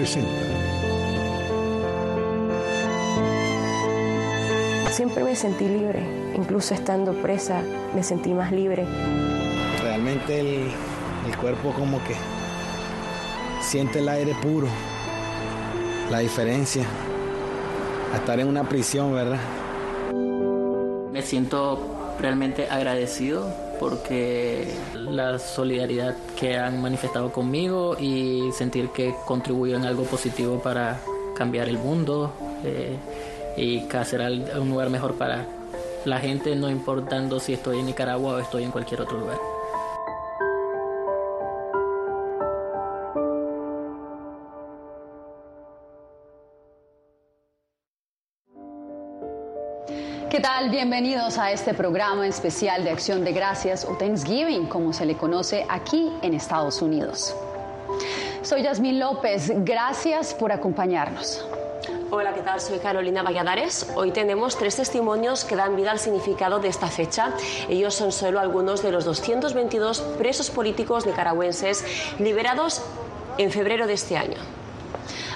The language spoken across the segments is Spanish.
presenta. Siempre me sentí libre, incluso estando presa me sentí más libre. Realmente el, el cuerpo como que siente el aire puro, la diferencia a estar en una prisión, ¿verdad? Me siento realmente agradecido porque la solidaridad que han manifestado conmigo y sentir que contribuyo en algo positivo para cambiar el mundo eh, y hacer un lugar mejor para la gente, no importando si estoy en Nicaragua o estoy en cualquier otro lugar. Tal? Bienvenidos a este programa especial de Acción de Gracias o Thanksgiving, como se le conoce aquí en Estados Unidos. Soy Yasmín López, gracias por acompañarnos. Hola, ¿qué tal? Soy Carolina Valladares. Hoy tenemos tres testimonios que dan vida al significado de esta fecha. Ellos son solo algunos de los 222 presos políticos nicaragüenses liberados en febrero de este año.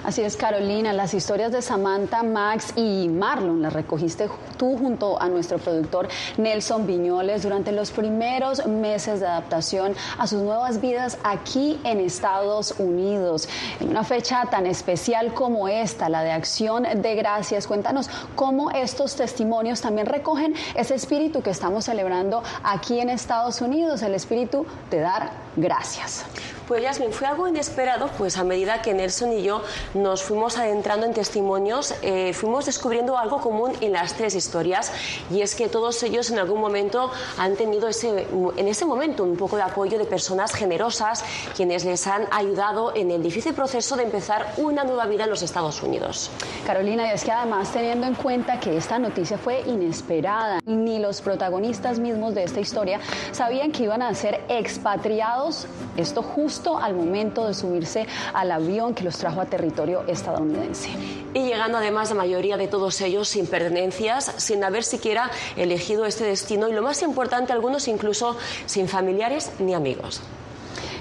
Así es, Carolina, las historias de Samantha, Max y Marlon las recogiste tú junto a nuestro productor Nelson Viñoles durante los primeros meses de adaptación a sus nuevas vidas aquí en Estados Unidos. En una fecha tan especial como esta, la de Acción de Gracias, cuéntanos cómo estos testimonios también recogen ese espíritu que estamos celebrando aquí en Estados Unidos, el espíritu de dar gracias. Pues Yasmin, fue algo inesperado, pues a medida que Nelson y yo nos fuimos adentrando en testimonios, eh, fuimos descubriendo algo común en las tres historias y es que todos ellos en algún momento han tenido ese, en ese momento un poco de apoyo de personas generosas quienes les han ayudado en el difícil proceso de empezar una nueva vida en los Estados Unidos. Carolina, y es que además teniendo en cuenta que esta noticia fue inesperada, ni los protagonistas mismos de esta historia sabían que iban a ser expatriados, esto justo al momento de subirse al avión que los trajo a territorio estadounidense. Y llegando además la mayoría de todos ellos sin pertenencias, sin haber siquiera elegido este destino y lo más importante, algunos incluso sin familiares ni amigos.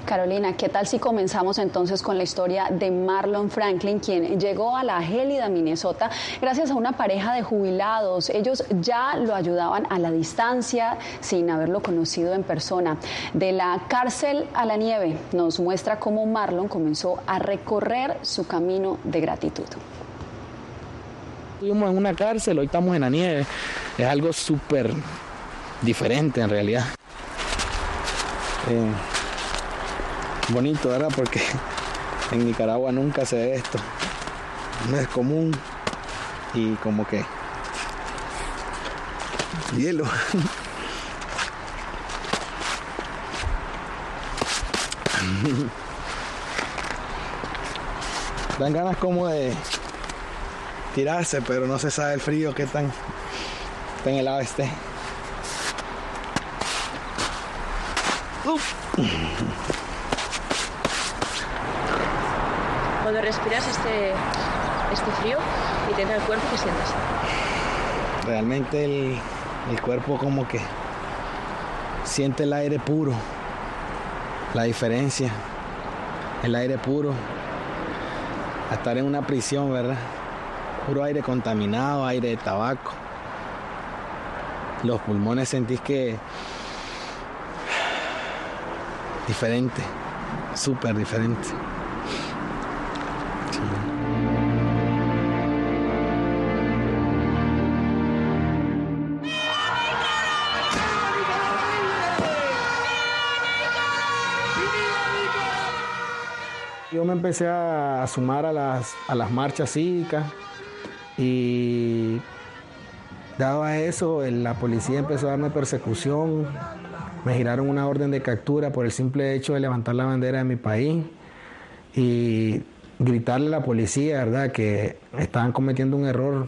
Carolina, ¿qué tal si comenzamos entonces con la historia de Marlon Franklin, quien llegó a la gélida Minnesota gracias a una pareja de jubilados? Ellos ya lo ayudaban a la distancia sin haberlo conocido en persona. De la cárcel a la nieve nos muestra cómo Marlon comenzó a recorrer su camino de gratitud. Estuvimos en una cárcel, hoy estamos en la nieve. Es algo súper diferente en realidad. Eh, bonito, ¿verdad? Porque en Nicaragua nunca se ve esto. No es común y como que hielo. Dan ganas como de tirarse, pero no se sabe el frío que tan, tan helado esté. Uf. Cuando respiras este, este frío y te el cuerpo, ¿qué sientes? Realmente el, el cuerpo como que siente el aire puro, la diferencia, el aire puro, estar en una prisión, ¿verdad? Puro aire contaminado, aire de tabaco. Los pulmones sentís que diferente, súper diferente. A sumar a las, a las marchas cívicas y dado a eso la policía empezó a darme persecución, me giraron una orden de captura por el simple hecho de levantar la bandera de mi país y gritarle a la policía, ¿verdad?, que estaban cometiendo un error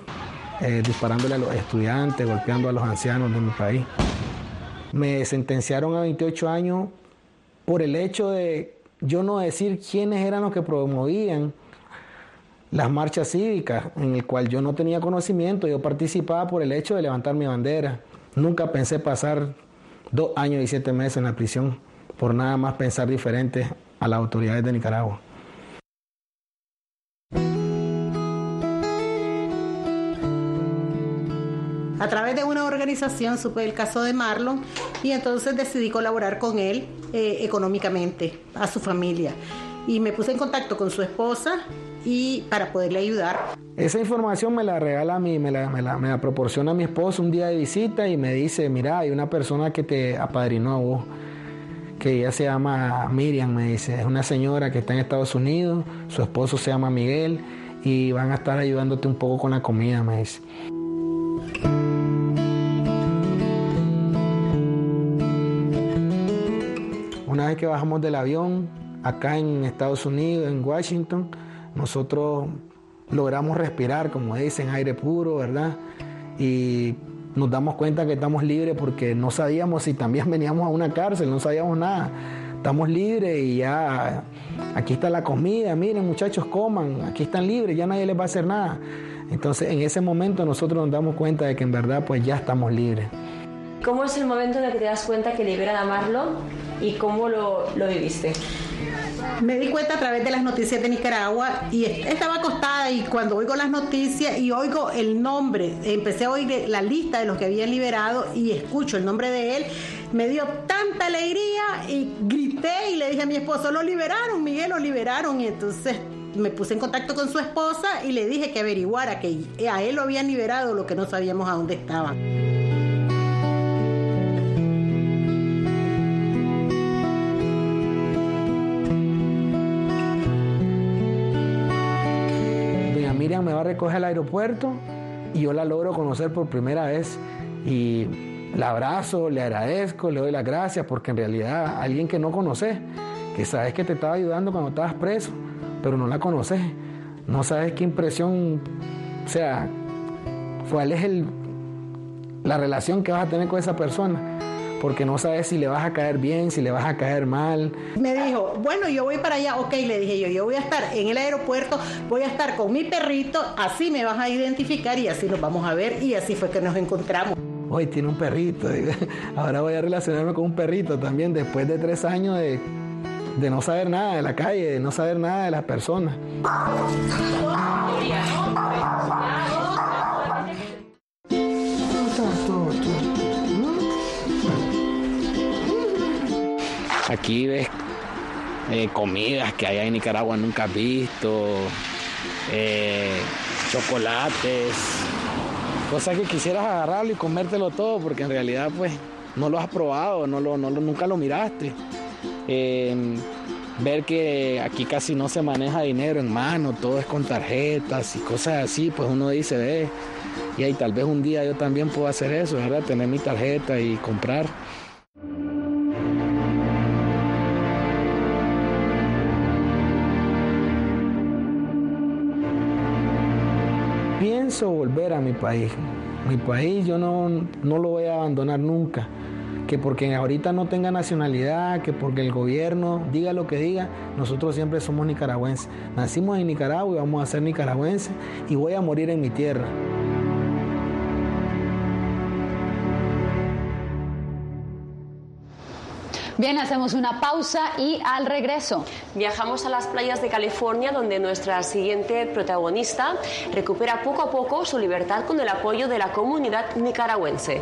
eh, disparándole a los estudiantes, golpeando a los ancianos de mi país. Me sentenciaron a 28 años por el hecho de yo no decir quiénes eran los que promovían las marchas cívicas, en el cual yo no tenía conocimiento, yo participaba por el hecho de levantar mi bandera. Nunca pensé pasar dos años y siete meses en la prisión por nada más pensar diferente a las autoridades de Nicaragua. Supe el caso de Marlon y entonces decidí colaborar con él eh, económicamente, a su familia. Y me puse en contacto con su esposa y para poderle ayudar. Esa información me la regala a mí, me la, me la, me la proporciona mi esposo un día de visita y me dice, mira, hay una persona que te apadrinó a vos que ella se llama Miriam, me dice, es una señora que está en Estados Unidos, su esposo se llama Miguel y van a estar ayudándote un poco con la comida, me dice. Una vez que bajamos del avión, acá en Estados Unidos, en Washington, nosotros logramos respirar, como dicen, aire puro, ¿verdad? Y nos damos cuenta que estamos libres porque no sabíamos si también veníamos a una cárcel, no sabíamos nada. Estamos libres y ya aquí está la comida, miren muchachos, coman, aquí están libres, ya nadie les va a hacer nada. Entonces en ese momento nosotros nos damos cuenta de que en verdad pues ya estamos libres. ¿Cómo es el momento en el que te das cuenta que liberan a Marlon y cómo lo, lo viviste? Me di cuenta a través de las noticias de Nicaragua y estaba acostada y cuando oigo las noticias y oigo el nombre, empecé a oír la lista de los que habían liberado y escucho el nombre de él, me dio tanta alegría y grité y le dije a mi esposo, lo liberaron, Miguel, lo liberaron y entonces me puse en contacto con su esposa y le dije que averiguara que a él lo habían liberado, lo que no sabíamos a dónde estaba. Recoger al aeropuerto y yo la logro conocer por primera vez y la abrazo, le agradezco, le doy las gracias porque en realidad alguien que no conoces, que sabes que te estaba ayudando cuando estabas preso, pero no la conoces, no sabes qué impresión, o sea, cuál es el, la relación que vas a tener con esa persona porque no sabes si le vas a caer bien, si le vas a caer mal. Me dijo, bueno, yo voy para allá, ok, le dije yo, yo voy a estar en el aeropuerto, voy a estar con mi perrito, así me vas a identificar y así nos vamos a ver y así fue que nos encontramos. Hoy tiene un perrito, ahora voy a relacionarme con un perrito también después de tres años de, de no saber nada de la calle, de no saber nada de las personas. Aquí ves eh, comidas que allá en Nicaragua nunca has visto, eh, chocolates, cosas que quisieras agarrarlo y comértelo todo, porque en realidad pues no lo has probado, no lo, no nunca lo miraste. Em, ver que aquí casi no se maneja dinero en mano, todo es con tarjetas y cosas así, pues uno dice, ve, y ahí tal vez un día yo también puedo hacer eso, ¿verdad? Tener mi tarjeta y comprar. Pienso volver a mi país. Mi país yo no, no lo voy a abandonar nunca. Que porque ahorita no tenga nacionalidad, que porque el gobierno diga lo que diga, nosotros siempre somos nicaragüenses. Nacimos en Nicaragua y vamos a ser nicaragüenses y voy a morir en mi tierra. Bien, hacemos una pausa y al regreso. Viajamos a las playas de California donde nuestra siguiente protagonista recupera poco a poco su libertad con el apoyo de la comunidad nicaragüense.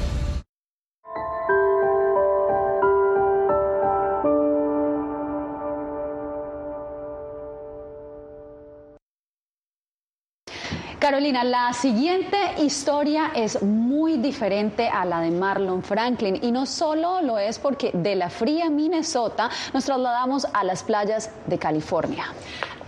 Carolina, la siguiente historia es muy diferente a la de Marlon Franklin y no solo lo es porque de la fría Minnesota nos trasladamos a las playas de California.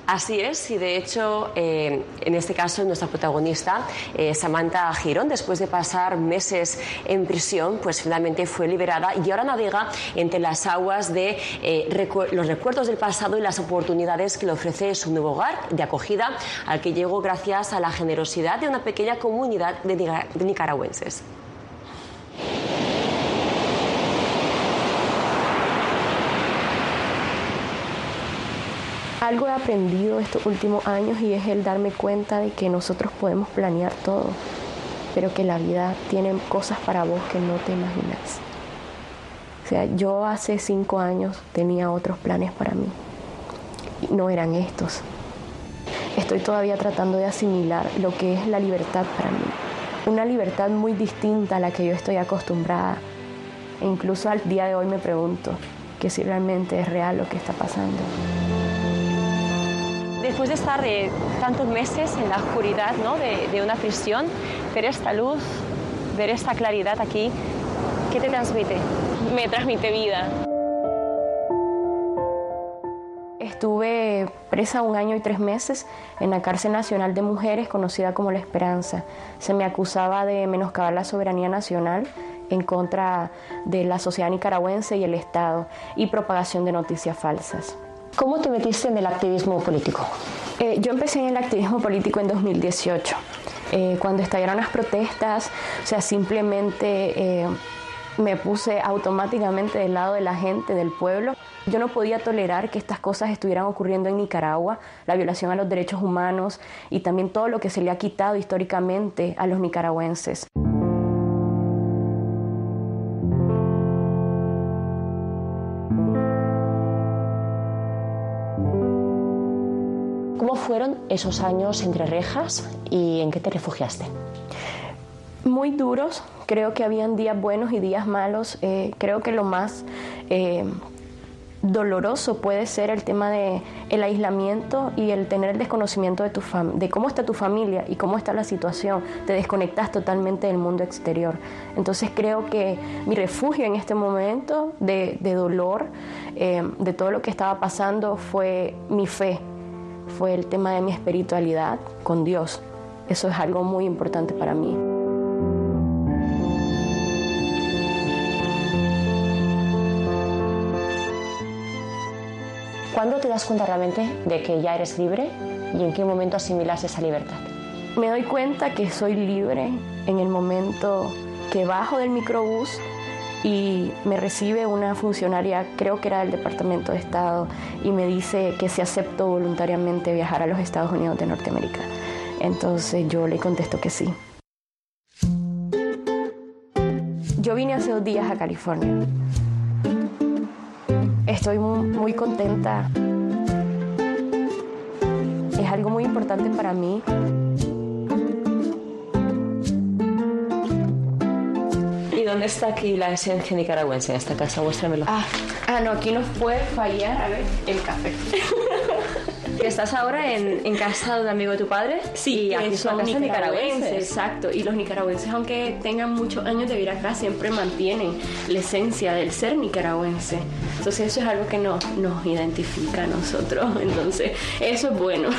Así es, y de hecho, eh, en este caso, nuestra protagonista, eh, Samantha Girón, después de pasar meses en prisión, pues finalmente fue liberada y ahora navega entre las aguas de eh, los recuerdos del pasado y las oportunidades que le ofrece su nuevo hogar de acogida, al que llegó gracias a la generosidad de una pequeña comunidad de nicaragüenses. Algo he aprendido estos últimos años y es el darme cuenta de que nosotros podemos planear todo, pero que la vida tiene cosas para vos que no te imaginas. O sea, yo hace cinco años tenía otros planes para mí. Y no eran estos. Estoy todavía tratando de asimilar lo que es la libertad para mí. Una libertad muy distinta a la que yo estoy acostumbrada. E incluso al día de hoy me pregunto que si realmente es real lo que está pasando después de estar de tantos meses en la oscuridad de, de, una prisión, ver esta luz, ver esta claridad aquí, ¿qué te transmite? Me transmite vida. Estuve presa un año y tres meses en la cárcel nacional de mujeres conocida como La Esperanza. Se me acusaba de menoscabar la soberanía nacional en contra de la sociedad nicaragüense y el Estado y propagación de noticias falsas. ¿Cómo te metiste en el activismo político? Eh, yo empecé en el activismo político en 2018. Eh, cuando estallaron las protestas, o sea, simplemente eh, me puse automáticamente del lado de la gente, del pueblo. Yo no podía tolerar que estas cosas estuvieran ocurriendo en Nicaragua, la violación a los derechos humanos y también todo lo que se le ha quitado históricamente a los nicaragüenses. Fueron esos años entre rejas y en qué te refugiaste? Muy duros, creo que habían días buenos y días malos. Eh, creo que lo más eh, doloroso puede ser el tema de aislamiento y el tener el desconocimiento de tu de cómo está tu familia y cómo está la situación te desconectas totalmente del mundo exterior entonces creo que mi refugio en este momento de, dolor eh, de todo lo que estaba pasando fue mi fe fue el tema de mi espiritualidad con Dios. Eso es algo muy importante para mí. ¿Cuándo te das cuenta realmente de que ya eres libre y en qué momento asimilas esa libertad? Me doy cuenta que soy libre en el momento que bajo del microbús y me recibe una funcionaria, creo que era del Departamento de Estado, y me dice que se aceptó voluntariamente viajar a los Estados Unidos de Norteamérica. Entonces yo le contesto que sí. Yo vine hace dos días a California. Estoy muy, contenta. Es algo muy importante para mí dónde está aquí la esencia nicaragüense en esta casa? Muéstramelo. Ah, ah, no, aquí nos puede fallar, a ver, el café. Que estás ahora en, en, casa de un amigo de tu padre. Sí, y aquí son nicaragüenses. Exacto. Y los nicaragüenses, aunque tengan muchos años de vivir acá, siempre mantienen la esencia del ser nicaragüense. Entonces eso es algo que nos, nos identifica a nosotros. Entonces eso es bueno.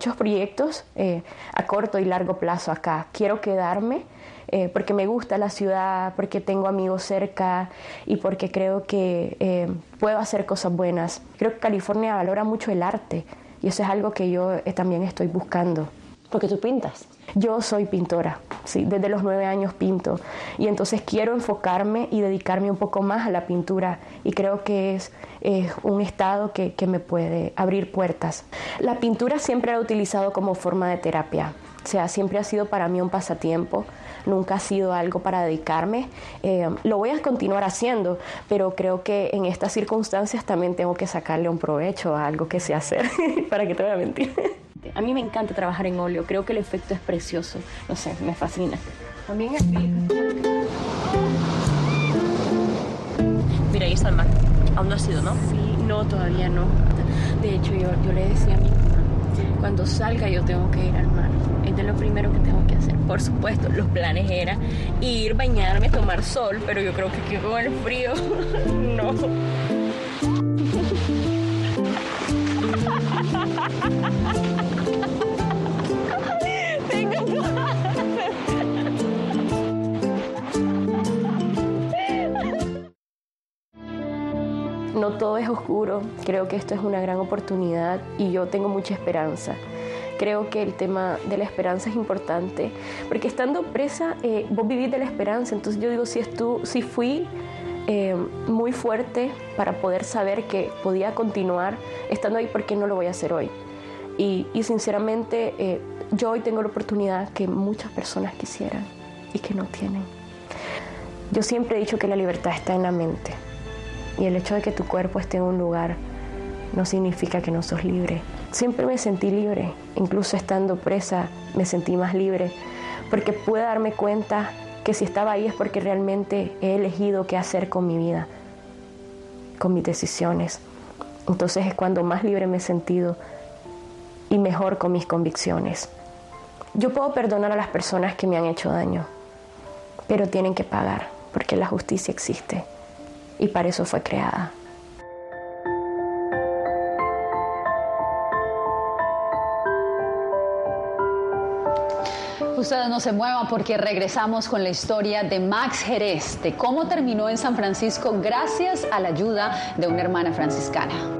Muchos proyectos eh, a corto y largo plazo acá. Quiero quedarme eh, porque me gusta la ciudad, porque tengo amigos cerca y porque creo que eh, puedo hacer cosas buenas. Creo que California valora mucho el arte y eso es algo que yo eh, también estoy buscando. Porque tú pintas. Yo soy pintora, sí, desde los nueve años pinto y entonces quiero enfocarme y dedicarme un poco más a la pintura y creo que es un estado que, que me puede abrir puertas. La pintura siempre la he utilizado como forma de terapia, o sea, siempre ha sido para mí un pasatiempo nunca ha sido algo para dedicarme. Eh, lo voy a continuar haciendo, pero creo que en estas circunstancias también tengo que sacarle un provecho a algo que sé hacer, para que te voy a mentir. A mí me encanta trabajar en óleo, creo que el efecto es precioso, no sé, me fascina. También Mira, ahí está el mar. Aún no ha sido, ¿no? Sí, no, todavía no. De hecho, yo, yo le decía a mi mamá, cuando salga yo tengo que ir al mar es de lo primero que tengo que hacer. Por supuesto, los planes eran ir, bañarme, tomar sol, pero yo creo que con el frío, no. No oscuro, creo que esto es una gran oportunidad y yo tengo mucha esperanza creo que el tema de la esperanza es importante, porque estando presa, eh, vos vivís de la esperanza, entonces yo digo, si, tú, si fui eh, muy fuerte para poder saber que podía continuar estando ahí, ¿por qué no lo voy a hacer hoy? Y, sinceramente, eh, yo hoy tengo la oportunidad que muchas personas quisieran y que no tienen. Yo siempre he dicho que la libertad está en la mente y el hecho de que tu cuerpo esté en un lugar no significa que no sos libre. Siempre me sentí libre, incluso estando presa me sentí más libre, porque pude darme cuenta que si estaba ahí es porque realmente he elegido qué hacer con mi vida, con mis decisiones. Entonces es cuando más libre me he sentido y mejor con mis convicciones. Yo puedo perdonar a las personas que me han hecho daño, pero tienen que pagar, porque la justicia existe y para eso fue creada. Ustedes no se muevan porque regresamos con la historia de Max Jerez, de cómo terminó en San Francisco gracias a la ayuda de una hermana franciscana.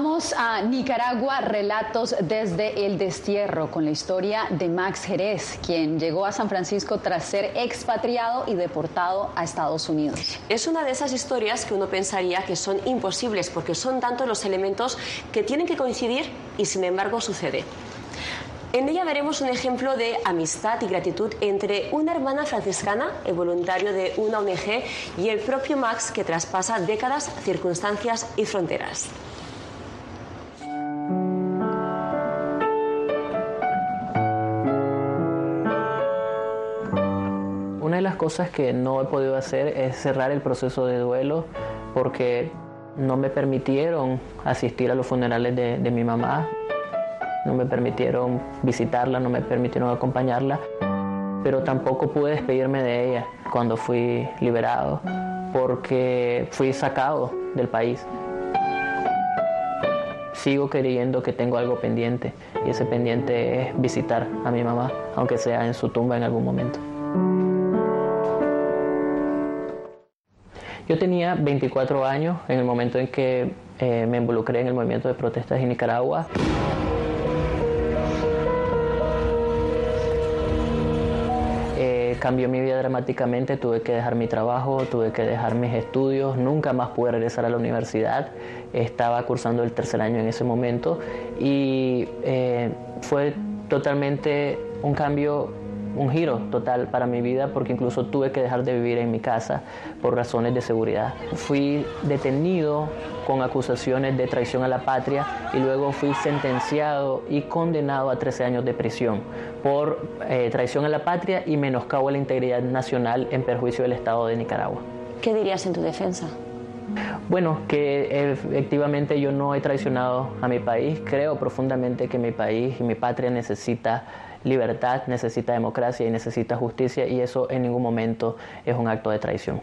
Retornamos a Nicaragua, relatos desde el destierro, con la historia de Max Jerez, quien llegó a San Francisco tras ser expatriado y deportado a Estados Unidos. Es una de esas historias que uno pensaría que son imposibles porque son tantos los elementos que tienen que coincidir y sin embargo sucede. En ella veremos un ejemplo de amistad y gratitud entre una hermana franciscana, el voluntario de una ONG, y el propio Max que traspasa décadas, circunstancias y fronteras. De las cosas que no he podido hacer es cerrar el proceso de duelo porque no me permitieron asistir a los funerales de, de mi mamá, no me permitieron visitarla, no me permitieron acompañarla, pero tampoco pude despedirme de ella cuando fui liberado porque fui sacado del país. Sigo creyendo que tengo algo pendiente y ese pendiente es visitar a mi mamá, aunque sea en su tumba en algún momento. Yo tenía 24 años en el momento en que eh, me involucré en el movimiento de protestas en Nicaragua. Eh, cambió mi vida dramáticamente, tuve que dejar mi trabajo, tuve que dejar mis estudios, nunca más pude regresar a la universidad, estaba cursando el tercer año en ese momento y eh, fue totalmente un cambio un giro total para mi vida porque incluso tuve que dejar de vivir en mi casa por razones de seguridad. Fui detenido con acusaciones de traición a la patria y luego fui sentenciado y condenado a 13 años de prisión por eh, traición a la patria y menoscabo a la integridad nacional en perjuicio del Estado de Nicaragua. ¿Qué dirías en tu defensa? Bueno, que efectivamente yo no he traicionado a mi país. Creo profundamente que mi país y mi patria necesita libertad, necesita democracia y necesita justicia y eso en ningún momento es un acto de traición.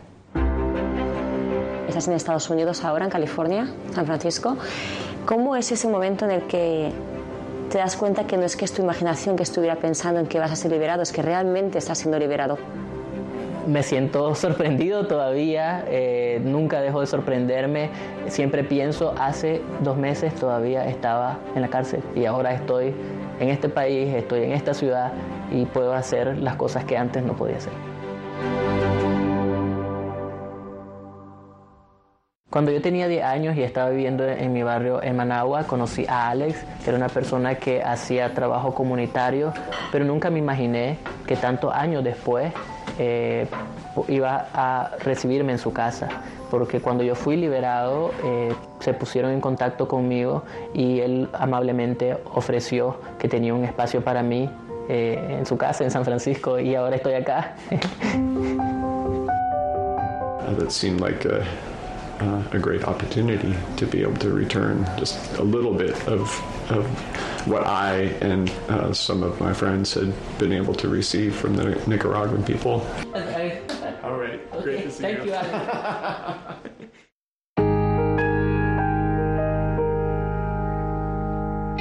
Estás en Estados Unidos ahora, en California, San Francisco. ¿Cómo es ese momento en el que te das cuenta que no es que es tu imaginación que estuviera pensando en que vas a ser liberado, es que realmente estás siendo liberado? Me siento sorprendido todavía, eh, nunca dejo de sorprenderme, siempre pienso, hace dos meses todavía estaba en la cárcel y ahora estoy en este país, estoy en esta ciudad y puedo hacer las cosas que antes no podía hacer. Cuando yo tenía 10 años y estaba viviendo en mi barrio en Managua, conocí a Alex, que era una persona que hacía trabajo comunitario, pero nunca me imaginé que tantos años después eh, iba a recibirme en su casa, porque cuando yo fui liberado eh, se pusieron en contacto conmigo y él amablemente ofreció que tenía un espacio para mí eh, en su casa en San Francisco y ahora estoy acá. That seemed like a, uh, a great opportunity to be able to return just a little bit of, of what I and uh, some of my friends had been able to receive from the Nicaraguan people. Okay. All right, great to see you. Thank you.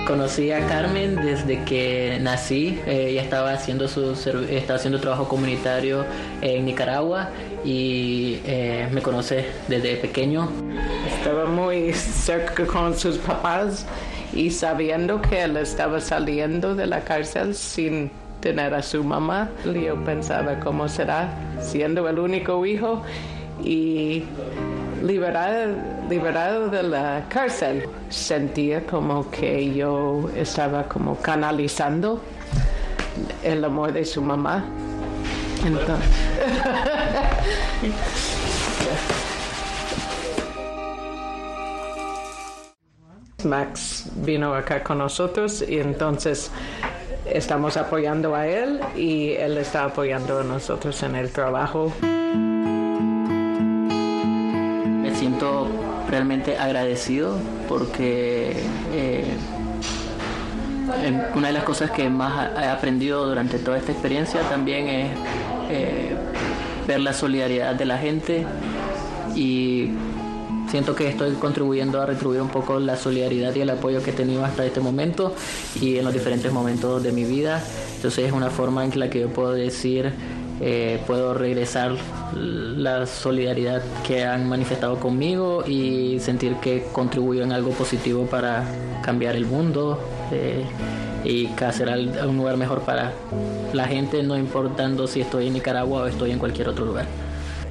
Conocí a Carmen desde que nací. Eh, ella estaba haciendo su estaba haciendo trabajo comunitario en Nicaragua y eh, me conoce desde pequeño. Estaba muy cerca con sus papás y sabiendo que él estaba saliendo de la cárcel sin tener a su mamá, yo pensaba cómo será siendo el único hijo y liberado, liberado de la cárcel. Sentía como que yo estaba como canalizando el amor de su mamá. Entonces, Max vino acá con nosotros y entonces estamos apoyando a él y él está apoyando a nosotros en el trabajo. Realmente agradecido porque eh, una de las cosas que más he aprendido durante toda esta experiencia también es eh, ver la solidaridad de la gente y siento que estoy contribuyendo a retribuir un poco la solidaridad y el apoyo que he tenido hasta este momento y en los diferentes momentos de mi vida. Entonces es una forma en la que yo puedo decir eh, puedo regresar la solidaridad que han manifestado conmigo y sentir que contribuyo en algo positivo para cambiar el mundo eh, y hacer un lugar mejor para la gente, no importando si estoy en Nicaragua o estoy en cualquier otro lugar.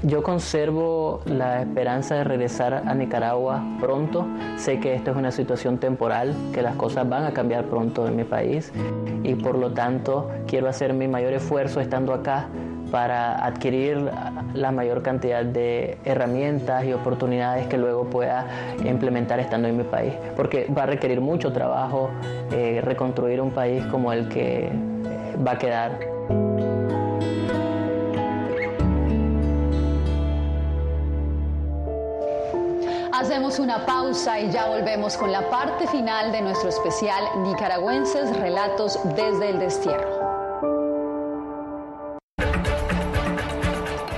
Yo conservo la esperanza de regresar a Nicaragua pronto. Sé que esto es una situación temporal, que las cosas van a cambiar pronto en mi país y por lo tanto quiero hacer mi mayor esfuerzo estando acá para adquirir la mayor cantidad de herramientas y oportunidades que luego pueda implementar estando en mi país. Porque va a requerir mucho trabajo eh, reconstruir un país como el que va a quedar. Hacemos una pausa y ya volvemos con la parte final de nuestro especial Nicaragüenses Relatos desde el Destierro.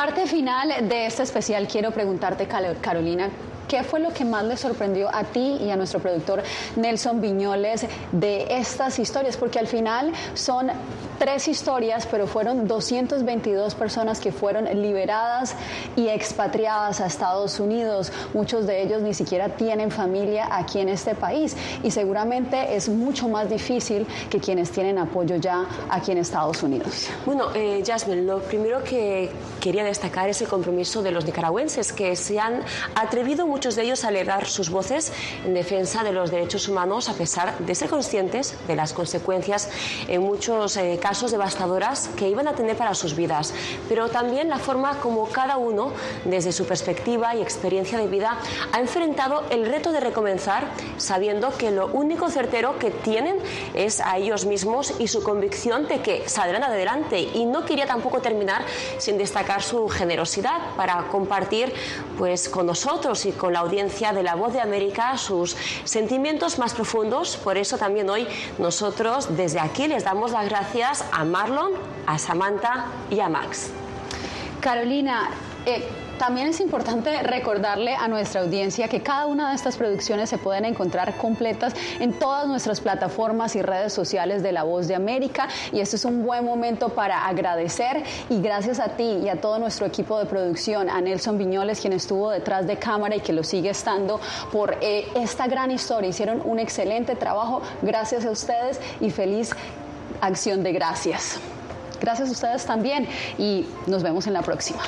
parte final de este especial quiero preguntarte, Carolina, ¿qué fue lo que más le sorprendió a ti y a nuestro productor Nelson Viñoles de estas historias? Porque al final son tres historias, pero fueron 222 personas que fueron liberadas y expatriadas a Estados Unidos. Muchos de ellos ni siquiera tienen familia aquí en este país y seguramente es mucho más difícil que quienes tienen apoyo ya aquí en Estados Unidos. Bueno, eh, Jasmine, lo primero que quería destacar es el compromiso de los nicaragüenses que se han atrevido muchos de ellos a elevar sus voces en defensa de los derechos humanos a pesar de ser conscientes de las consecuencias en muchos eh, casos devastadoras que iban a tener para sus vidas, pero también la forma como cada uno, desde su perspectiva y experiencia de vida, ha enfrentado el reto de recomenzar sabiendo que lo único certero que tienen es a ellos mismos y su convicción de que saldrán adelante. Y no quería tampoco terminar sin destacar su generosidad para compartir pues, con nosotros y la audiencia de La Voz de América sus sentimientos más profundos. Por eso también hoy nosotros desde aquí les damos las gracias a Marlon, a Samantha y a Max. Carolina, eh, también es importante recordarle a nuestra audiencia que cada una de estas producciones se pueden encontrar completas en todas nuestras plataformas y redes sociales de La Voz de América y este es un buen momento para agradecer y gracias a ti y a todo nuestro equipo de producción, a Nelson Viñoles quien estuvo detrás de cámara y que lo sigue estando por eh, esta gran historia. Hicieron un excelente trabajo. Gracias a ustedes y feliz acción de gracias. Gracias a ustedes también y nos vemos en la próxima.